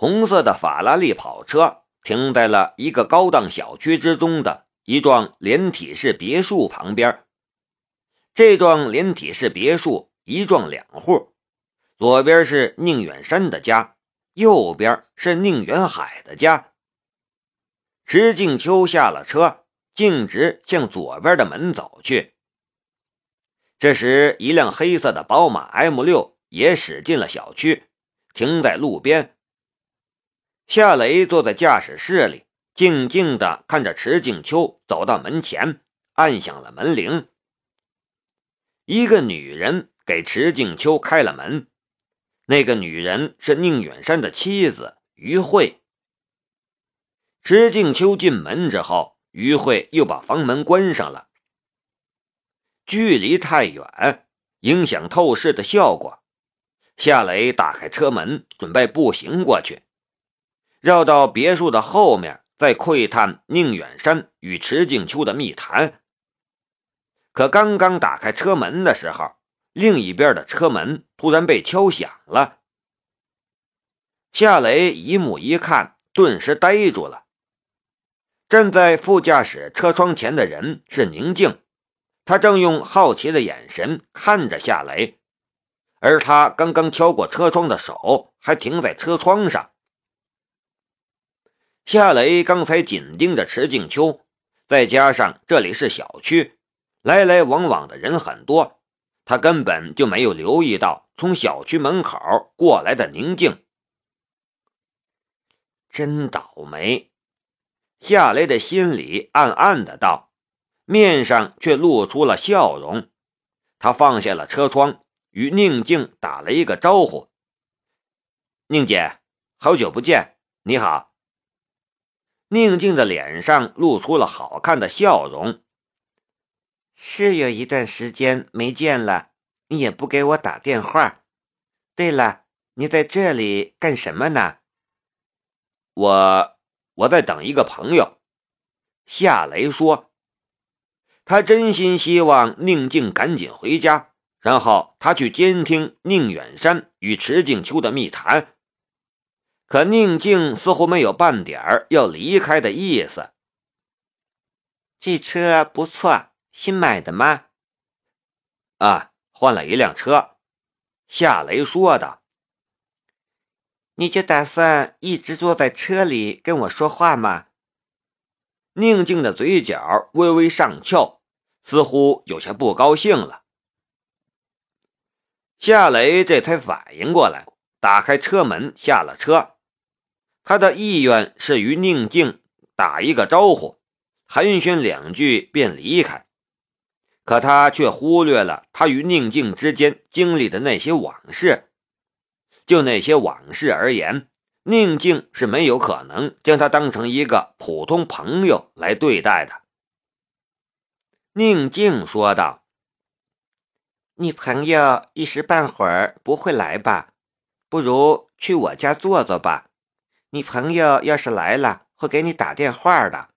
红色的法拉利跑车停在了一个高档小区之中的一幢连体式别墅旁边。这幢连体式别墅一幢两户，左边是宁远山的家，右边是宁远海的家。石静秋下了车，径直向左边的门走去。这时，一辆黑色的宝马 M6 也驶进了小区，停在路边。夏雷坐在驾驶室里，静静地看着池静秋走到门前，按响了门铃。一个女人给池静秋开了门，那个女人是宁远山的妻子于慧。池静秋进门之后，于慧又把房门关上了。距离太远，影响透视的效果。夏雷打开车门，准备步行过去，绕到别墅的后面，再窥探宁远山与池静秋的密谈。可刚刚打开车门的时候，另一边的车门突然被敲响了。夏雷一目一看，顿时呆住了。站在副驾驶车窗前的人是宁静，他正用好奇的眼神看着夏雷，而他刚刚敲过车窗的手还停在车窗上。夏雷刚才紧盯着池静秋，再加上这里是小区。来来往往的人很多，他根本就没有留意到从小区门口过来的宁静。真倒霉，夏雷的心里暗暗的道，面上却露出了笑容。他放下了车窗，与宁静打了一个招呼：“宁姐，好久不见，你好。”宁静的脸上露出了好看的笑容。是有一段时间没见了，你也不给我打电话。对了，你在这里干什么呢？我我在等一个朋友。夏雷说，他真心希望宁静赶紧回家，然后他去监听宁远山与池静秋的密谈。可宁静似乎没有半点儿要离开的意思。这车不错。新买的吗？啊，换了一辆车。夏雷说道：“你就打算一直坐在车里跟我说话吗？”宁静的嘴角微微上翘，似乎有些不高兴了。夏雷这才反应过来，打开车门下了车。他的意愿是与宁静打一个招呼，寒暄两句便离开。可他却忽略了他与宁静之间经历的那些往事。就那些往事而言，宁静是没有可能将他当成一个普通朋友来对待的。宁静说道：“你朋友一时半会儿不会来吧？不如去我家坐坐吧。你朋友要是来了，会给你打电话的。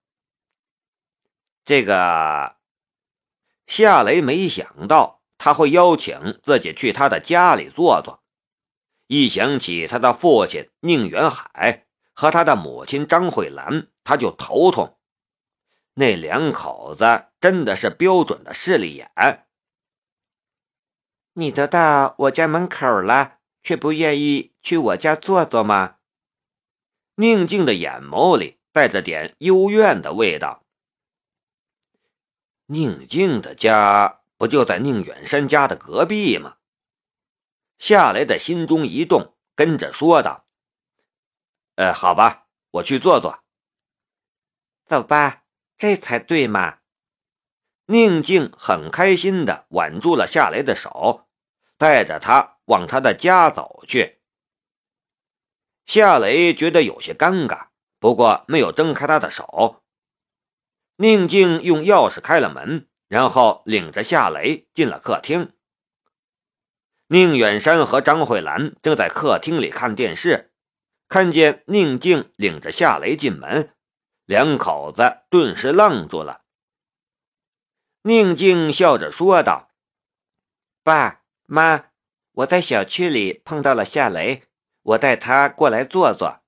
这个。”夏雷没想到他会邀请自己去他的家里坐坐，一想起他的父亲宁远海和他的母亲张慧兰，他就头痛。那两口子真的是标准的势利眼。你都到我家门口了，却不愿意去我家坐坐吗？宁静的眼眸里带着点幽怨的味道。宁静的家不就在宁远山家的隔壁吗？夏雷的心中一动，跟着说道：“呃，好吧，我去坐坐。”走吧，这才对嘛。宁静很开心的挽住了夏雷的手，带着他往他的家走去。夏雷觉得有些尴尬，不过没有挣开他的手。宁静用钥匙开了门，然后领着夏雷进了客厅。宁远山和张慧兰正在客厅里看电视，看见宁静领着夏雷进门，两口子顿时愣住了。宁静笑着说道：“爸妈，我在小区里碰到了夏雷，我带他过来坐坐，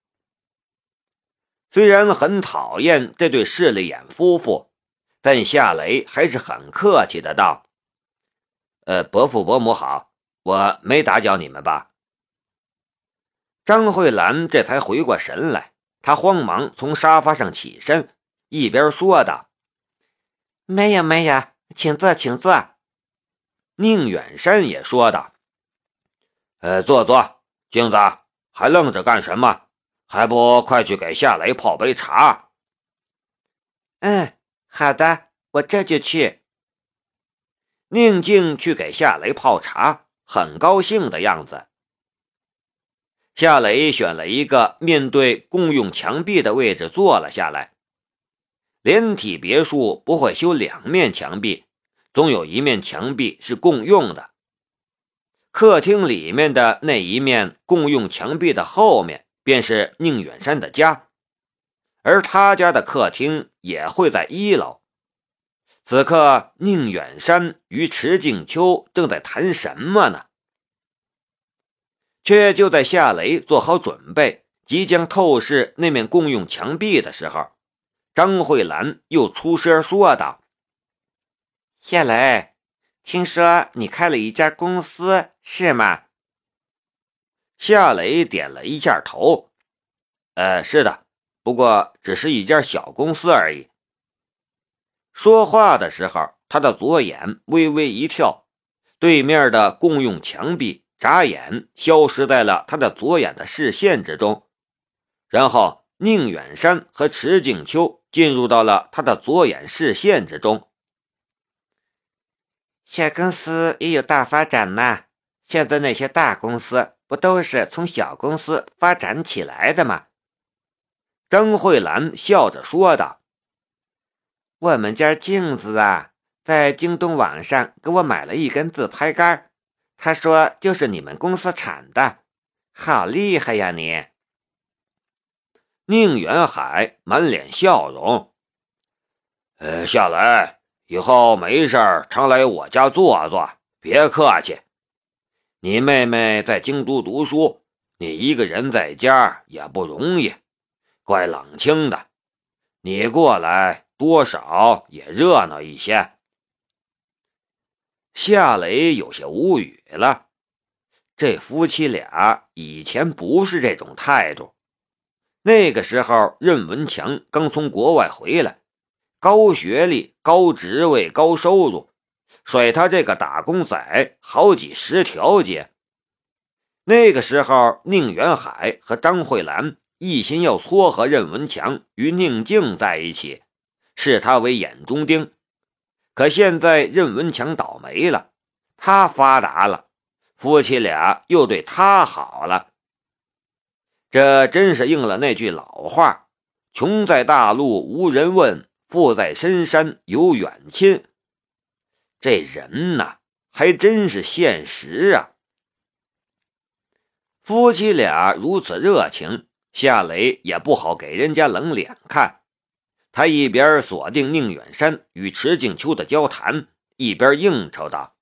虽然很讨厌这对势利眼夫妇，但夏雷还是很客气的道：“呃，伯父伯母好，我没打搅你们吧？”张慧兰这才回过神来，她慌忙从沙发上起身，一边说道：“没有，没有，请坐，请坐。”宁远山也说道：“呃，坐坐，镜子，还愣着干什么？”还不快去给夏雷泡杯茶！嗯，好的，我这就去。宁静去给夏雷泡茶，很高兴的样子。夏雷选了一个面对共用墙壁的位置坐了下来。连体别墅不会修两面墙壁，总有一面墙壁是共用的。客厅里面的那一面共用墙壁的后面。便是宁远山的家，而他家的客厅也会在一楼。此刻，宁远山与池静秋正在谈什么呢？却就在夏雷做好准备，即将透视那面共用墙壁的时候，张慧兰又出声说道：“夏雷，听说你开了一家公司，是吗？”夏雷点了一下头，呃，是的，不过只是一家小公司而已。说话的时候，他的左眼微微一跳，对面的共用墙壁眨眼消失在了他的左眼的视线之中，然后宁远山和池景秋进入到了他的左眼视线之中。小公司也有大发展呐，现在那些大公司。不都是从小公司发展起来的吗？张慧兰笑着说道：“我们家镜子啊，在京东网上给我买了一根自拍杆，他说就是你们公司产的，好厉害呀你！”宁远海满脸笑容：“呃，下来，以后没事常来我家坐坐，别客气。”你妹妹在京都读书，你一个人在家也不容易，怪冷清的。你过来多少也热闹一些。夏雷有些无语了，这夫妻俩以前不是这种态度。那个时候，任文强刚从国外回来，高学历、高职位、高收入。甩他这个打工仔好几十条街。那个时候，宁远海和张慧兰一心要撮合任文强与宁静在一起，视他为眼中钉。可现在任文强倒霉了，他发达了，夫妻俩又对他好了。这真是应了那句老话：“穷在大陆无人问，富在深山有远亲。”这人呐，还真是现实啊！夫妻俩如此热情，夏雷也不好给人家冷脸看。他一边锁定宁远山与池静秋的交谈，一边应酬道：“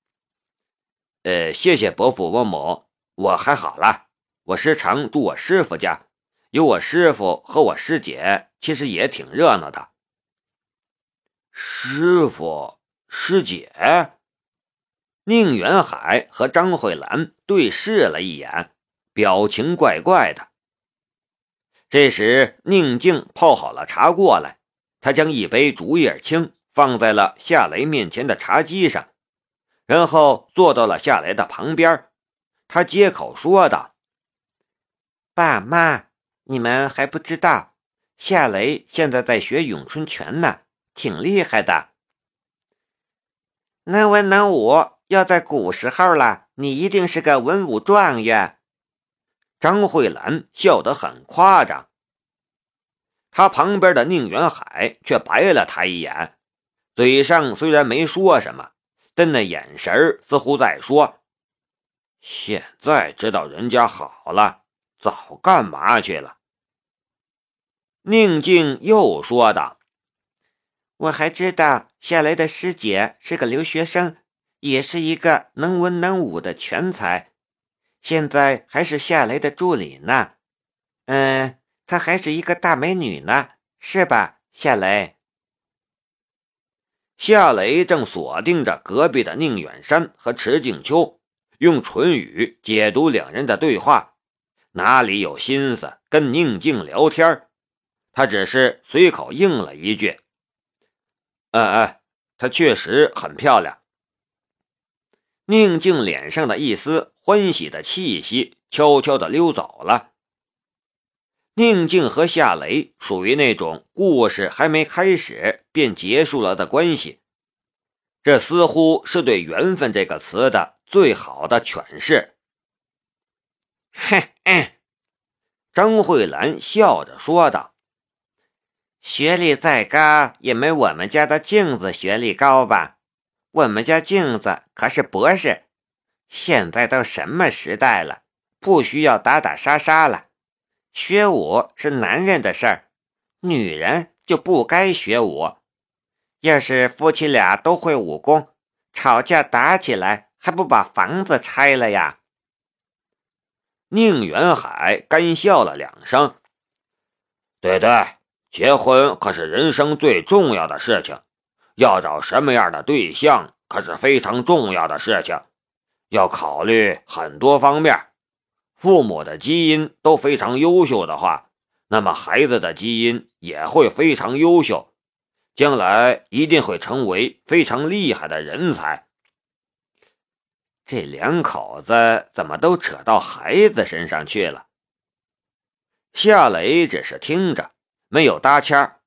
呃，谢谢伯父伯母，我还好了。我时常住我师傅家，有我师傅和我师姐，其实也挺热闹的。”师傅。师姐，宁远海和张慧兰对视了一眼，表情怪怪的。这时，宁静泡好了茶过来，他将一杯竹叶青放在了夏雷面前的茶几上，然后坐到了夏雷的旁边。他接口说道：“爸妈，你们还不知道，夏雷现在在学咏春拳呢，挺厉害的。”能文能武，要在古时候了，你一定是个文武状元。张慧兰笑得很夸张，他旁边的宁远海却白了他一眼，嘴上虽然没说什么，但那眼神似乎在说：“现在知道人家好了，早干嘛去了？”宁静又说道。我还知道夏雷的师姐是个留学生，也是一个能文能武的全才，现在还是夏雷的助理呢。嗯，她还是一个大美女呢，是吧，夏雷？夏雷正锁定着隔壁的宁远山和池静秋，用唇语解读两人的对话，哪里有心思跟宁静聊天？他只是随口应了一句：“哎哎，她确实很漂亮。”宁静脸上的一丝欢喜的气息悄悄地溜走了。宁静和夏雷属于那种故事还没开始便结束了的关系，这似乎是对“缘分”这个词的最好的诠释。哼，张慧兰笑着说道：“学历再高，也没我们家的镜子学历高吧？”我们家镜子可是博士，现在都什么时代了，不需要打打杀杀了。学武是男人的事儿，女人就不该学武。要是夫妻俩都会武功，吵架打起来还不把房子拆了呀？宁远海干笑了两声。对对，结婚可是人生最重要的事情。要找什么样的对象可是非常重要的事情，要考虑很多方面。父母的基因都非常优秀的话，那么孩子的基因也会非常优秀，将来一定会成为非常厉害的人才。这两口子怎么都扯到孩子身上去了？夏雷只是听着，没有搭腔。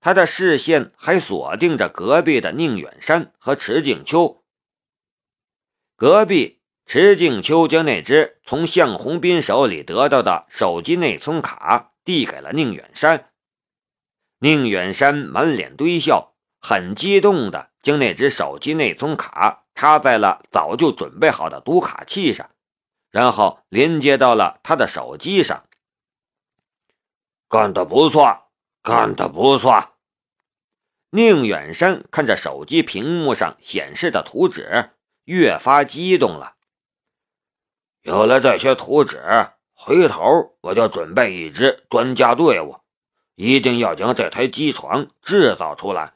他的视线还锁定着隔壁的宁远山和池静秋。隔壁，池静秋将那只从向红斌手里得到的手机内存卡递给了宁远山。宁远山满脸堆笑，很激动的将那只手机内存卡插在了早就准备好的读卡器上，然后连接到了他的手机上。干得不错。干得不错！宁远山看着手机屏幕上显示的图纸，越发激动了。有了这些图纸，回头我就准备一支专家队伍，一定要将这台机床制造出来。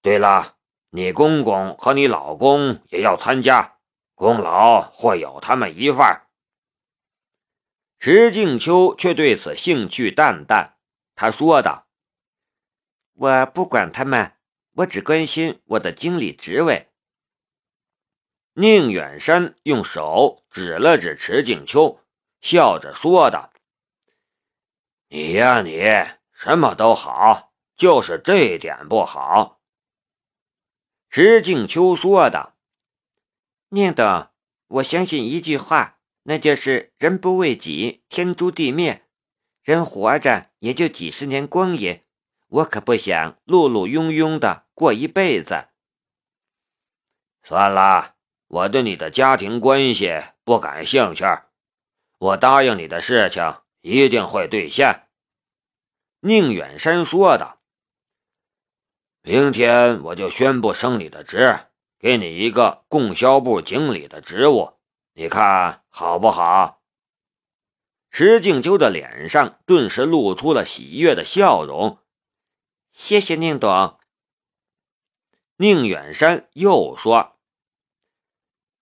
对了，你公公和你老公也要参加，功劳会有他们一份。池静秋却对此兴趣淡淡。他说道：“我不管他们，我只关心我的经理职位。”宁远山用手指了指池静秋，笑着说道：“你呀，你什么都好，就是这一点不好。”池静秋说道：“宁董，我相信一句话，那就是‘人不为己，天诛地灭’。”人活着也就几十年光阴，我可不想碌碌庸庸的过一辈子。算了，我对你的家庭关系不感兴趣。我答应你的事情一定会兑现。”宁远山说道。“明天我就宣布升你的职，给你一个供销部经理的职务，你看好不好？”石静秋的脸上顿时露出了喜悦的笑容。谢谢宁董。宁远山又说：“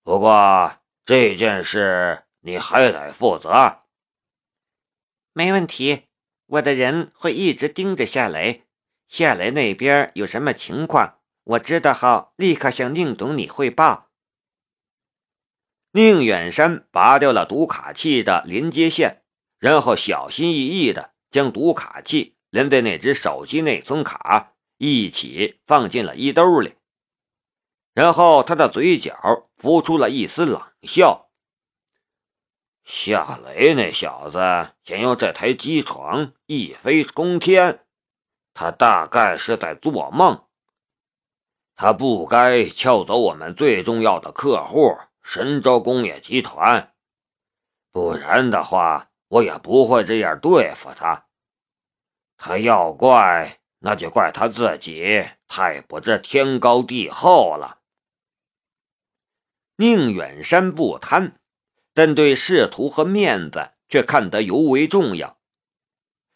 不过这件事你还得负责。”没问题，我的人会一直盯着夏雷。夏雷那边有什么情况，我知道后立刻向宁董你汇报。宁远山拔掉了读卡器的连接线。然后小心翼翼地将读卡器连在那只手机内存卡一起放进了衣兜里，然后他的嘴角浮出了一丝冷笑。夏雷那小子想用这台机床一飞冲天，他大概是在做梦。他不该撬走我们最重要的客户神州工业集团，不然的话。我也不会这样对付他。他要怪，那就怪他自己太不知天高地厚了。宁远山不贪，但对仕途和面子却看得尤为重要。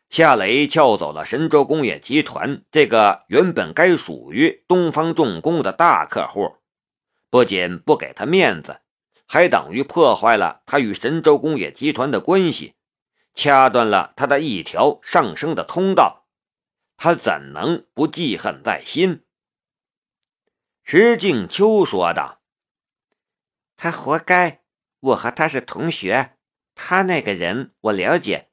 夏雷撬走了神州工业集团这个原本该属于东方重工的大客户，不仅不给他面子，还等于破坏了他与神州工业集团的关系，掐断了他的一条上升的通道，他怎能不记恨在心？石静秋说道：“他活该，我和他是同学，他那个人我了解。”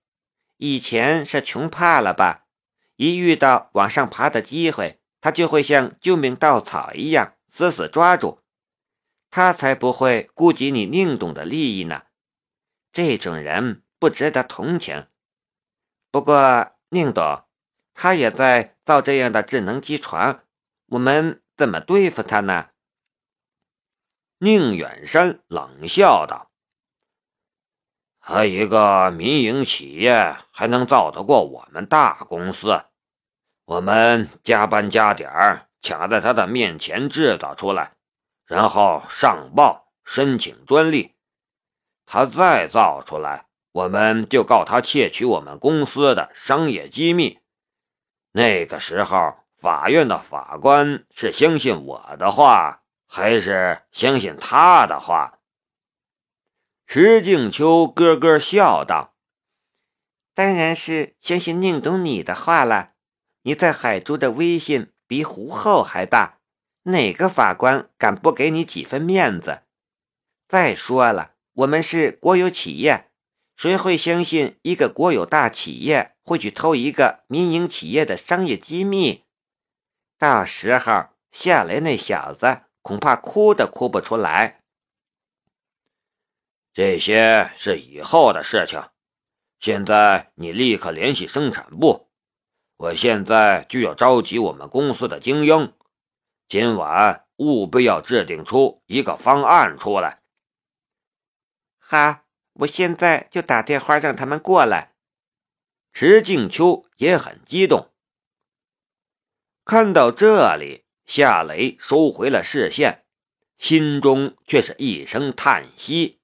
以前是穷怕了吧？一遇到往上爬的机会，他就会像救命稻草一样死死抓住。他才不会顾及你宁董的利益呢。这种人不值得同情。不过宁董，他也在造这样的智能机床，我们怎么对付他呢？宁远山冷笑道。他一个民营企业还能造得过我们大公司？我们加班加点儿，抢在他的面前制造出来，然后上报申请专利。他再造出来，我们就告他窃取我们公司的商业机密。那个时候，法院的法官是相信我的话，还是相信他的话？石静秋咯咯笑道：“当然是相信宁总你的话了。你在海珠的威信比胡后还大，哪个法官敢不给你几分面子？再说了，我们是国有企业，谁会相信一个国有大企业会去偷一个民营企业的商业机密？到时候，夏雷那小子恐怕哭都哭不出来。”这些是以后的事情，现在你立刻联系生产部。我现在就要召集我们公司的精英，今晚务必要制定出一个方案出来。好，我现在就打电话让他们过来。池静秋也很激动，看到这里，夏雷收回了视线，心中却是一声叹息。